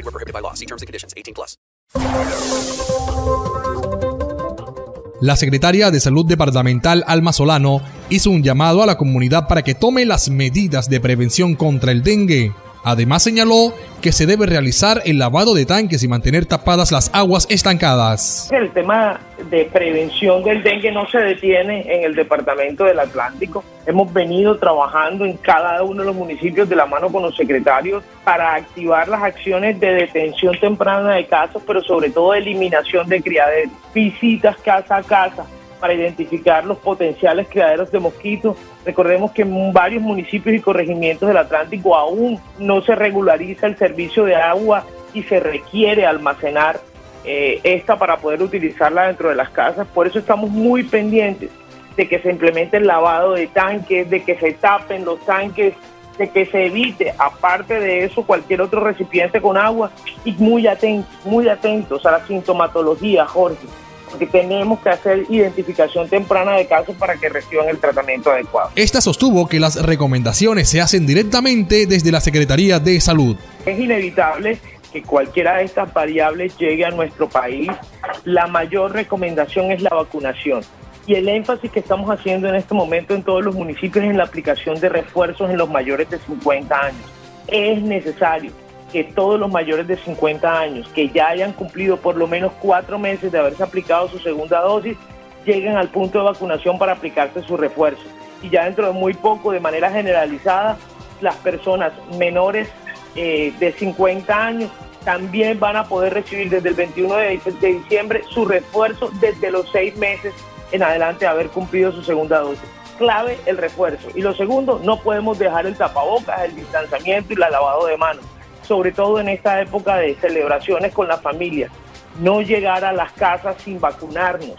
Void were prohibited by law. See terms and conditions. 18 plus. La secretaria de Salud Departamental Alma Solano hizo un llamado a la comunidad para que tome las medidas de prevención contra el dengue. Además señaló que se debe realizar el lavado de tanques y mantener tapadas las aguas estancadas. El tema de prevención del dengue no se detiene en el departamento del Atlántico. Hemos venido trabajando en cada uno de los municipios de la mano con los secretarios para activar las acciones de detención temprana de casos, pero sobre todo eliminación de criaderos, visitas casa a casa para identificar los potenciales criaderos de mosquitos. Recordemos que en varios municipios y corregimientos del Atlántico aún no se regulariza el servicio de agua y se requiere almacenar eh, esta para poder utilizarla dentro de las casas. Por eso estamos muy pendientes de que se implemente el lavado de tanques, de que se tapen los tanques, de que se evite, aparte de eso, cualquier otro recipiente con agua y muy atentos, muy atentos a la sintomatología, Jorge porque tenemos que hacer identificación temprana de casos para que reciban el tratamiento adecuado. Esta sostuvo que las recomendaciones se hacen directamente desde la Secretaría de Salud. Es inevitable que cualquiera de estas variables llegue a nuestro país. La mayor recomendación es la vacunación. Y el énfasis que estamos haciendo en este momento en todos los municipios es en la aplicación de refuerzos en los mayores de 50 años. Es necesario que todos los mayores de 50 años que ya hayan cumplido por lo menos cuatro meses de haberse aplicado su segunda dosis lleguen al punto de vacunación para aplicarse su refuerzo. Y ya dentro de muy poco, de manera generalizada, las personas menores eh, de 50 años también van a poder recibir desde el 21 de, diciembre su refuerzo desde los seis meses en adelante de haber cumplido su segunda dosis. Clave el refuerzo. Y lo segundo, no podemos dejar el tapabocas, el distanciamiento y la lavado de manos sobre todo en esta época de celebraciones con la familia, no llegar a las casas sin vacunarnos.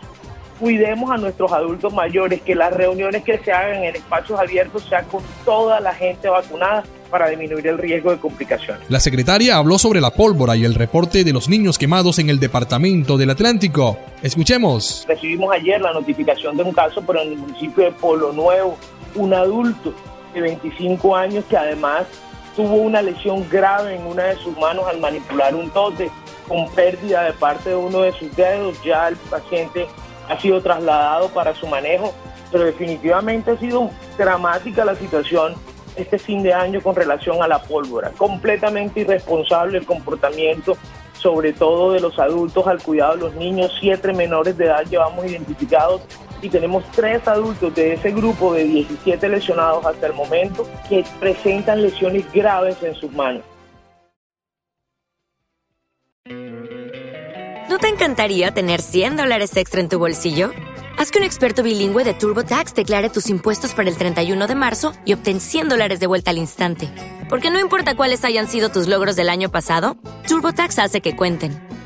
Cuidemos a nuestros adultos mayores, que las reuniones que se hagan en espacios abiertos sean con toda la gente vacunada para disminuir el riesgo de complicaciones. La secretaria habló sobre la pólvora y el reporte de los niños quemados en el departamento del Atlántico. Escuchemos. Recibimos ayer la notificación de un caso, pero en el municipio de Polo Nuevo, un adulto de 25 años que además tuvo una lesión grave en una de sus manos al manipular un tote con pérdida de parte de uno de sus dedos. Ya el paciente ha sido trasladado para su manejo, pero definitivamente ha sido dramática la situación este fin de año con relación a la pólvora. Completamente irresponsable el comportamiento, sobre todo de los adultos al cuidado de los niños. Siete menores de edad llevamos identificados y tenemos tres adultos de ese grupo de 17 lesionados hasta el momento que presentan lesiones graves en sus manos. ¿No te encantaría tener 100 dólares extra en tu bolsillo? Haz que un experto bilingüe de TurboTax declare tus impuestos para el 31 de marzo y obtén 100 dólares de vuelta al instante. Porque no importa cuáles hayan sido tus logros del año pasado, TurboTax hace que cuenten